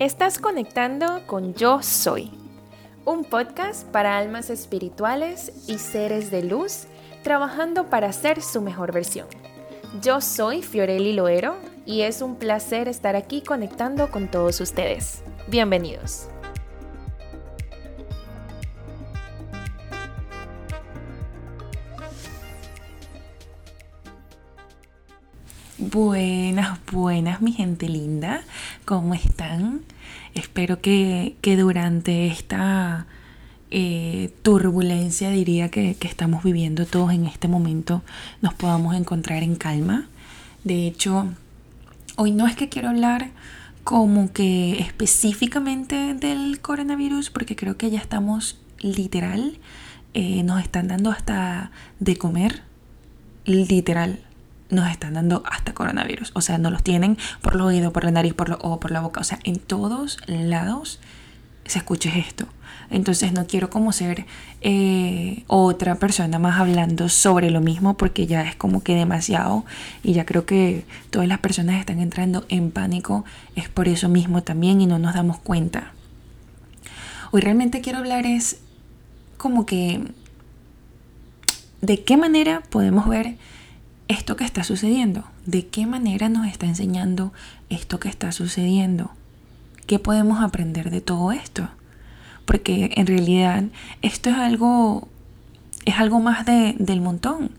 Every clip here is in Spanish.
Estás conectando con Yo Soy, un podcast para almas espirituales y seres de luz trabajando para ser su mejor versión. Yo soy Fiorelli Loero y es un placer estar aquí conectando con todos ustedes. Bienvenidos. Buenas, buenas, mi gente linda. ¿Cómo están? Espero que, durante esta eh, turbulencia, diría que, que estamos viviendo todos en este momento, nos podamos encontrar en calma. De hecho, hoy no es que quiero hablar como que específicamente del coronavirus, porque creo que ya estamos literal, eh, nos están dando hasta de comer, literal nos están dando hasta coronavirus. O sea, no los tienen por los oídos, por la nariz, por o por la boca. O sea, en todos lados se escucha esto. Entonces no quiero como ser eh, otra persona más hablando sobre lo mismo porque ya es como que demasiado y ya creo que todas las personas están entrando en pánico. Es por eso mismo también y no nos damos cuenta. Hoy realmente quiero hablar es como que de qué manera podemos ver esto que está sucediendo? ¿De qué manera nos está enseñando esto que está sucediendo? ¿Qué podemos aprender de todo esto? Porque en realidad esto es algo, es algo más de, del montón.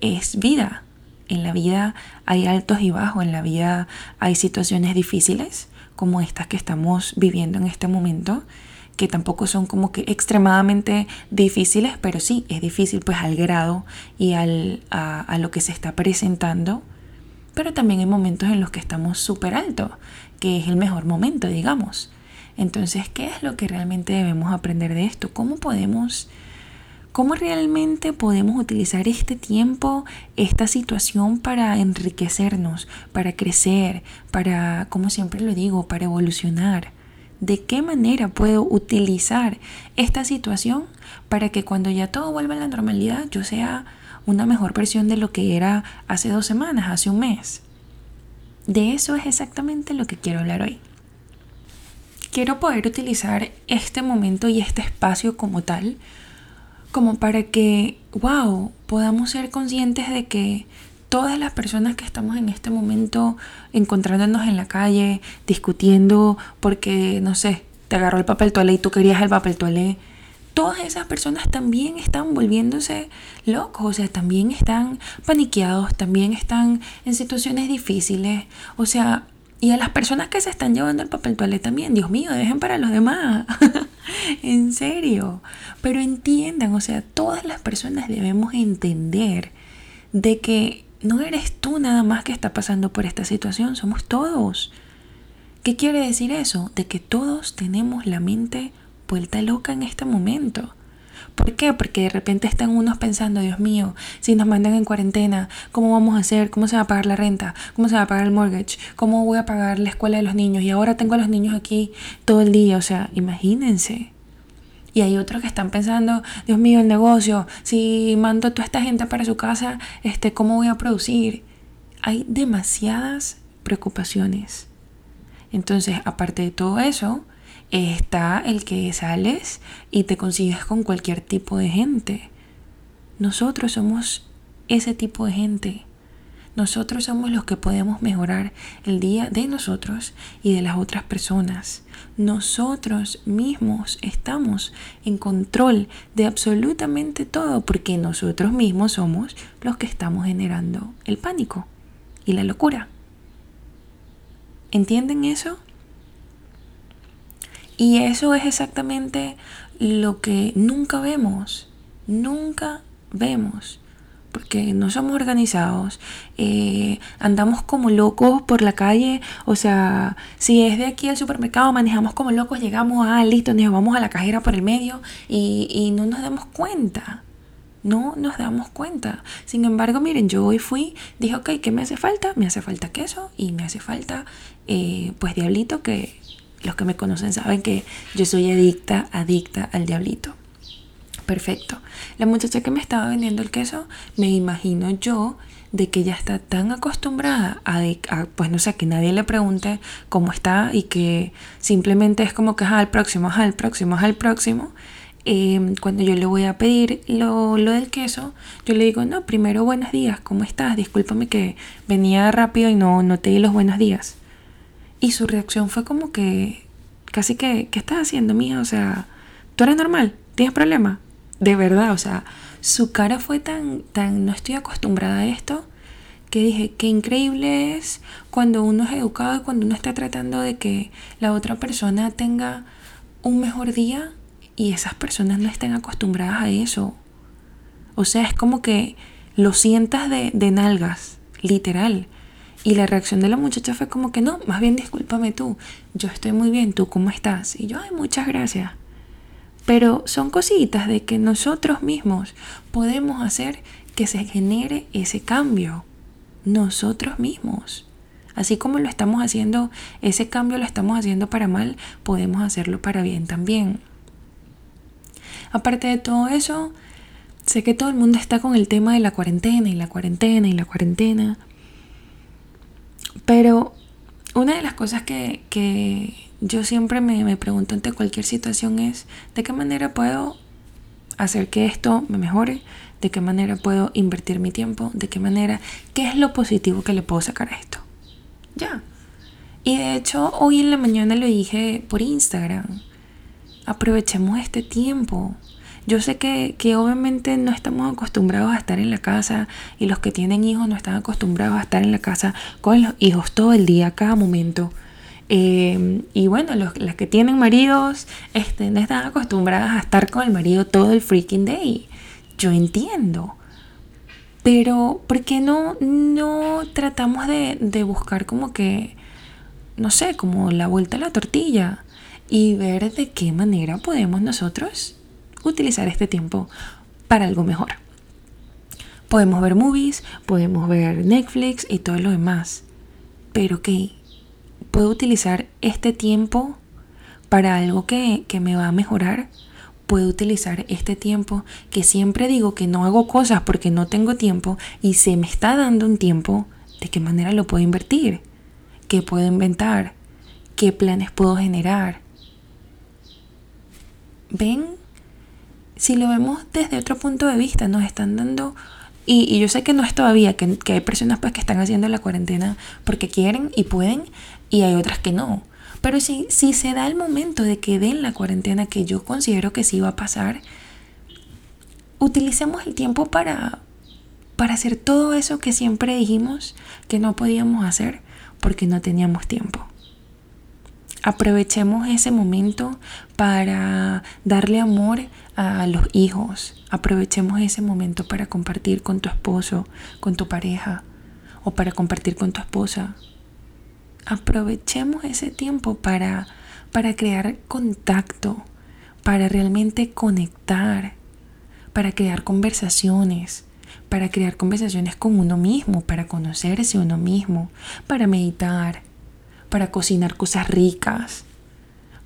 Es vida. En la vida hay altos y bajos, en la vida hay situaciones difíciles como estas que estamos viviendo en este momento que tampoco son como que extremadamente difíciles, pero sí es difícil pues al grado y al, a, lo que se está presentando. Pero también hay momentos en los que estamos súper altos, que es el mejor momento, digamos. Entonces, ¿qué es lo que realmente debemos aprender de esto? ¿Cómo podemos, cómo realmente podemos utilizar este tiempo, esta situación para enriquecernos, para crecer, para, como siempre lo digo, para evolucionar? De qué manera puedo utilizar esta situación para que cuando ya todo vuelva a la normalidad yo sea una mejor versión de lo que era hace dos semanas, hace un mes. De eso es exactamente lo que quiero hablar hoy. Quiero poder utilizar este momento y este espacio como tal, como para que, wow, podamos ser conscientes de que todas las personas que estamos en este momento encontrándonos en la calle, discutiendo porque, no sé, te agarró el papel toalé y tú querías el papel toalé, todas esas personas también están volviéndose locos, o sea, también están paniqueados, también están en situaciones difíciles, o sea, y a las personas que se están llevando el papel toalé también, Dios mío, dejen para los demás. en serio. Pero entiendan, o sea, todas las personas debemos entender de que no eres tú nada más que está pasando por esta situación, somos todos. ¿Qué quiere decir eso? De que todos tenemos la mente vuelta loca en este momento. ¿Por qué? Porque de repente están unos pensando, Dios mío, si nos mandan en cuarentena, ¿cómo vamos a hacer? ¿Cómo se va a pagar la renta? ¿Cómo se va a pagar el mortgage? ¿Cómo voy a pagar la escuela de los niños? Y ahora tengo a los niños aquí todo el día. O sea, imagínense. Y hay otros que están pensando, Dios mío, el negocio, si mando toda esta gente para su casa, este, ¿cómo voy a producir? Hay demasiadas preocupaciones. Entonces, aparte de todo eso, está el que sales y te consigues con cualquier tipo de gente. Nosotros somos ese tipo de gente. Nosotros somos los que podemos mejorar el día de nosotros y de las otras personas. Nosotros mismos estamos en control de absolutamente todo porque nosotros mismos somos los que estamos generando el pánico y la locura. ¿Entienden eso? Y eso es exactamente lo que nunca vemos. Nunca vemos porque no somos organizados, eh, andamos como locos por la calle, o sea, si es de aquí al supermercado, manejamos como locos, llegamos a, listo, nos vamos a la cajera por el medio y, y no nos damos cuenta. No nos damos cuenta. Sin embargo, miren, yo hoy fui, dije, ok, ¿qué me hace falta? Me hace falta queso y me hace falta, eh, pues, diablito, que los que me conocen saben que yo soy adicta, adicta al diablito. Perfecto. La muchacha que me estaba vendiendo el queso, me imagino yo de que ya está tan acostumbrada a, pues no sé, que nadie le pregunte cómo está y que simplemente es como que al próximo, al próximo, al próximo. Em, cuando yo le voy a pedir lo, lo, del queso, yo le digo, no, primero buenos días, ¿cómo estás? Discúlpame que venía rápido y no, no te di los buenos días. Y su reacción fue como que, casi que, ¿qué estás haciendo, mía? O sea, ¿tú eres normal? ¿Tienes problema? De verdad, o sea, su cara fue tan, tan, no estoy acostumbrada a esto, que dije, qué increíble es cuando uno es educado y cuando uno está tratando de que la otra persona tenga un mejor día y esas personas no estén acostumbradas a eso. O sea, es como que lo sientas de, de nalgas, literal. Y la reacción de la muchacha fue como que no, más bien discúlpame tú, yo estoy muy bien, ¿tú cómo estás? Y yo, ay, muchas gracias. Pero son cositas de que nosotros mismos podemos hacer que se genere ese cambio. Nosotros mismos. Así como lo estamos haciendo, ese cambio lo estamos haciendo para mal, podemos hacerlo para bien también. Aparte de todo eso, sé que todo el mundo está con el tema de la cuarentena y la cuarentena y la cuarentena. Pero una de las cosas que, que yo siempre me, me pregunto ante cualquier situación es de qué manera puedo hacer que esto me mejore, de qué manera puedo invertir mi tiempo, de qué manera, qué es lo positivo que le puedo sacar a esto. Ya. Y de hecho, hoy en la mañana lo dije por Instagram. Aprovechemos este tiempo. Yo sé que, que, obviamente no estamos acostumbrados a estar en la casa y los que tienen hijos no están acostumbrados a estar en la casa con los hijos todo el día, cada momento. Eh, y bueno, las que tienen maridos este, están acostumbradas a estar con el marido todo el freaking day. Yo entiendo. Pero, ¿por qué no, no tratamos de, de buscar como que, no sé, como la vuelta a la tortilla? Y ver de qué manera podemos nosotros utilizar este tiempo para algo mejor. Podemos ver movies, podemos ver Netflix y todo lo demás. Pero ¿qué? Puedo utilizar este tiempo para algo que, me va a mejorar. Puedo utilizar este tiempo que siempre digo que no hago cosas porque no tengo tiempo y se me está dando un tiempo. ¿De qué manera lo puedo invertir? ¿Qué puedo inventar? ¿Qué planes puedo generar? ¿Ven? Si lo vemos desde otro punto de vista, nos están dando y, yo sé que no es todavía, que, que, hay personas pues que están haciendo la cuarentena porque quieren y pueden y hay otras que no. Pero si, si se da el momento de que den la cuarentena, que yo considero que sí va a pasar, utilicemos el tiempo para, para hacer todo eso que siempre dijimos que no podíamos hacer porque no teníamos tiempo. Aprovechemos ese momento para darle amor a los hijos. Aprovechemos ese momento para compartir con tu esposo, con tu pareja o para compartir con tu esposa. Aprovechemos ese tiempo para, para crear contacto, para realmente conectar, para crear conversaciones, para crear conversaciones con uno mismo, para conocerse uno mismo, para meditar, para cocinar cosas ricas,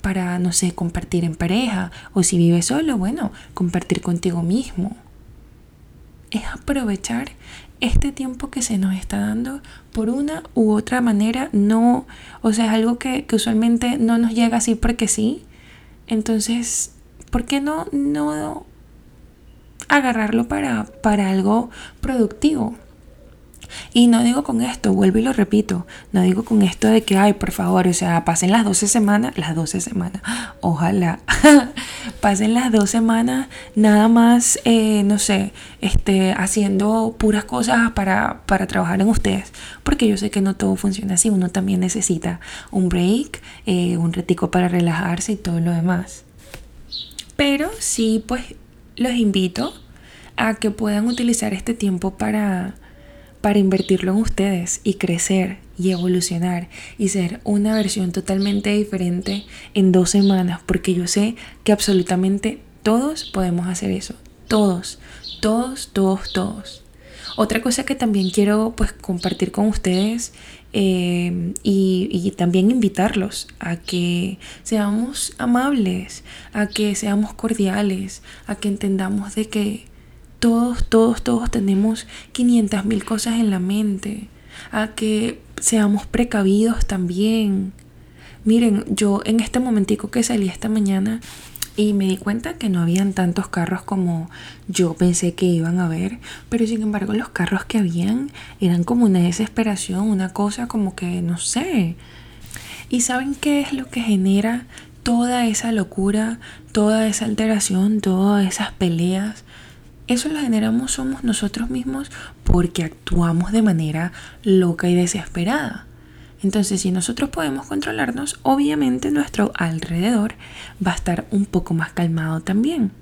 para, no sé, compartir en pareja, o si vives solo, bueno, compartir contigo mismo. Es aprovechar este tiempo que se nos está dando por una u otra manera, no, o sea, es algo que, que usualmente no nos llega así porque sí. Entonces, ¿por qué no, no agarrarlo para, para algo productivo? Y no digo con esto, vuelvo y lo repito, no digo con esto de que, ay, por favor, o sea, pasen las 12 semanas, las 12 semanas, ojalá, pasen las dos semanas nada más, eh, no sé, este, haciendo puras cosas para, para trabajar en ustedes, porque yo sé que no todo funciona así, uno también necesita un break, eh, un retico para relajarse y todo lo demás. Pero sí, pues los invito a que puedan utilizar este tiempo para para invertirlo en ustedes y crecer y evolucionar y ser una versión totalmente diferente en dos semanas, porque yo sé que absolutamente todos podemos hacer eso, todos, todos, todos, todos. Otra cosa que también quiero pues compartir con ustedes eh, y, y también invitarlos a que seamos amables, a que seamos cordiales, a que entendamos de que todos, todos, todos tenemos 500 mil cosas en la mente, a que seamos precavidos también. Miren, yo en este momentico que salí esta mañana y me di cuenta que no habían tantos carros como yo pensé que iban a haber, pero sin embargo los carros que habían eran como una desesperación, una cosa como que no sé. ¿Y saben qué es lo que genera toda esa locura, toda esa alteración, todas esas peleas? Eso lo generamos somos nosotros mismos porque actuamos de manera loca y desesperada. Entonces, si nosotros podemos controlarnos, obviamente nuestro alrededor va a estar un poco más calmado también.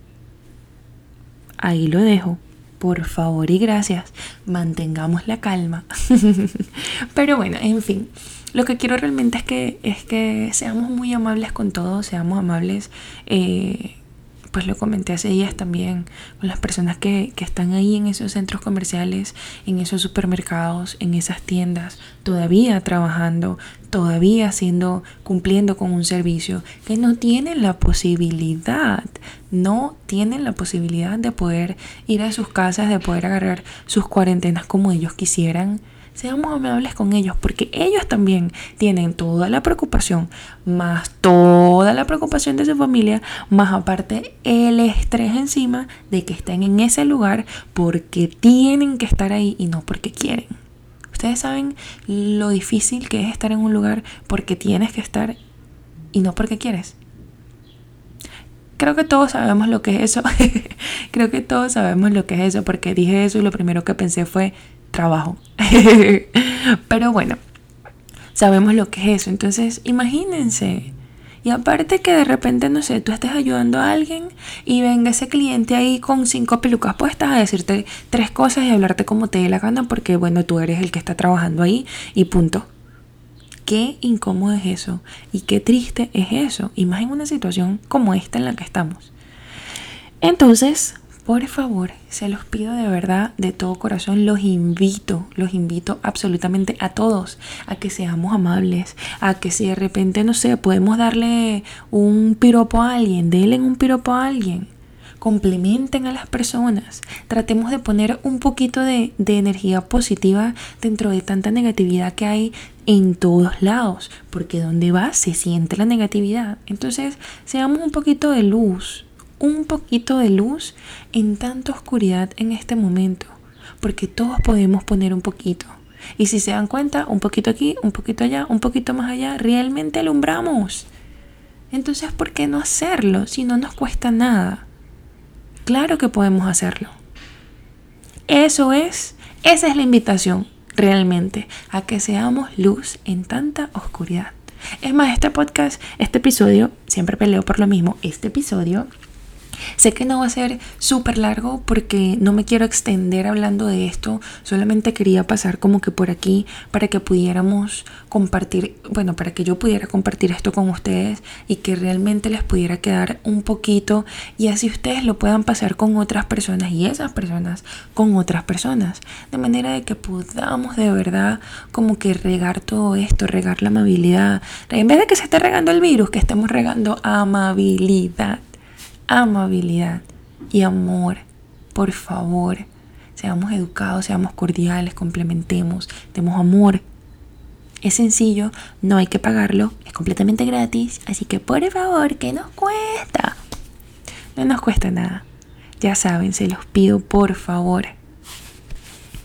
Ahí lo dejo. Por favor y gracias, mantengamos la calma. Pero bueno, en fin, lo que quiero realmente es que, es que seamos muy amables con todos, seamos amables eh, pues lo comenté hace días también con las personas que, que, están ahí en esos centros comerciales, en esos supermercados, en esas tiendas, todavía trabajando, todavía haciendo, cumpliendo con un servicio, que no tienen la posibilidad, no tienen la posibilidad de poder ir a sus casas, de poder agarrar sus cuarentenas como ellos quisieran seamos amables con ellos, porque ellos también tienen toda la preocupación, más toda la preocupación de su familia, más aparte el estrés encima de que estén en ese lugar porque tienen que estar ahí y no porque quieren. Ustedes saben lo difícil que es estar en un lugar porque tienes que estar y no porque quieres. Creo que todos sabemos lo que es eso. Creo que todos sabemos lo que es eso porque dije eso y lo primero que pensé fue trabajo. Pero bueno, sabemos lo que es eso. Entonces, imagínense. Y aparte que de repente, no sé, tú estés ayudando a alguien y venga ese cliente ahí con cinco pelucas puestas a decirte tres cosas y hablarte como te dé la gana porque, bueno, tú eres el que está trabajando ahí y punto. Qué incómodo es eso y qué triste es eso. Y más en una situación como esta en la que estamos. Entonces, por favor, se los pido de verdad, de todo corazón, los invito, los invito absolutamente a todos a que seamos amables, a que si de repente, no sé, podemos darle un piropo a alguien, denle un piropo a alguien, complementen a las personas, tratemos de poner un poquito de, de energía positiva dentro de tanta negatividad que hay en todos lados, porque donde va se siente la negatividad. Entonces, seamos un poquito de luz, un poquito de luz en tanta oscuridad en este momento, porque todos podemos poner un poquito. Y si se dan cuenta, un poquito aquí, un poquito allá, un poquito más allá, realmente alumbramos. Entonces, ¿por qué no hacerlo si no nos cuesta nada? Claro que podemos hacerlo. Eso es, esa es la invitación realmente, a que seamos luz en tanta oscuridad. Es más, este podcast, este episodio, siempre peleo por lo mismo, este episodio Sé que no va a ser súper largo porque no me quiero extender hablando de esto, solamente quería pasar como que por aquí para que pudiéramos compartir, bueno, para que yo pudiera compartir esto con ustedes y que realmente les pudiera quedar un poquito y así ustedes lo puedan pasar con otras personas y esas personas con otras personas, de manera de que podamos de verdad como que regar todo esto, regar la amabilidad, en vez de que se esté regando el virus, que estemos regando amabilidad amabilidad y amor. Por favor, seamos educados, seamos cordiales, complementemos, demos amor. Es sencillo, no hay que pagarlo, es completamente gratis, así que por favor, ¿qué nos cuesta? No nos cuesta nada. Ya saben, se los pido por favor.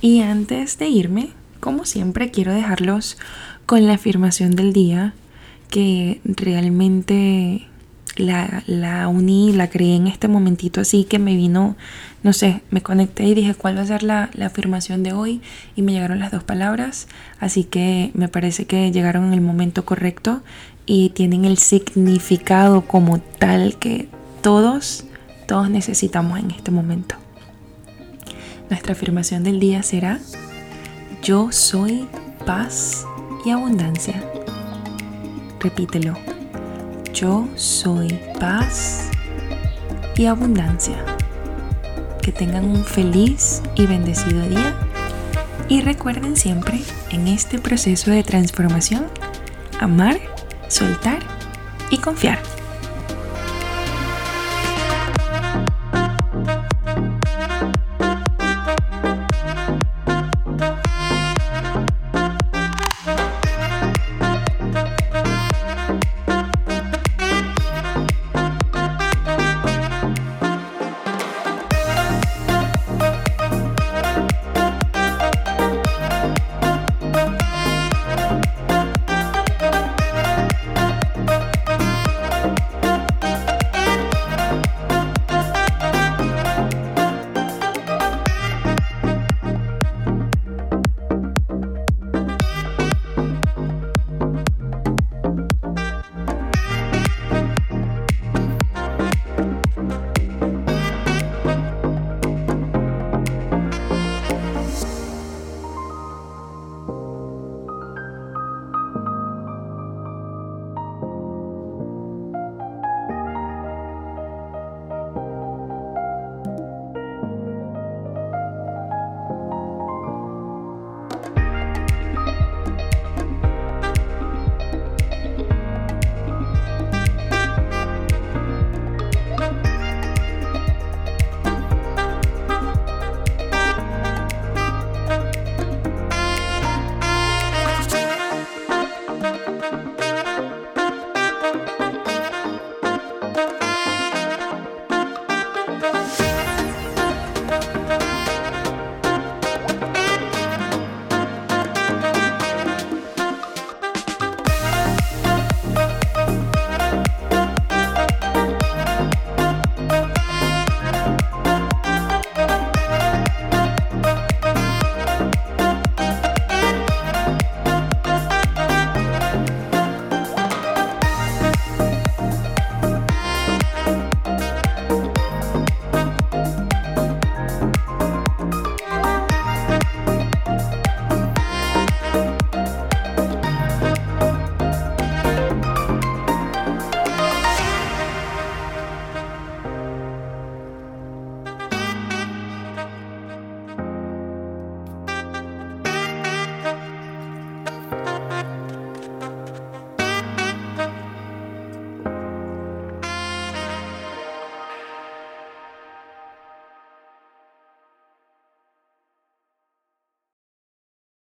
Y antes de irme, como siempre, quiero dejarlos con la afirmación del día que realmente la, la uní, la creé en este momentito así que me vino, no sé, me conecté y dije cuál va a ser la, la afirmación de hoy y me llegaron las dos palabras, así que me parece que llegaron en el momento correcto y tienen el significado como tal que todos, todos necesitamos en este momento. Nuestra afirmación del día será, yo soy paz y abundancia. Repítelo yo soy paz y abundancia. Que tengan un feliz y bendecido día Y recuerden siempre, en este proceso de transformación, amar, soltar y confiar.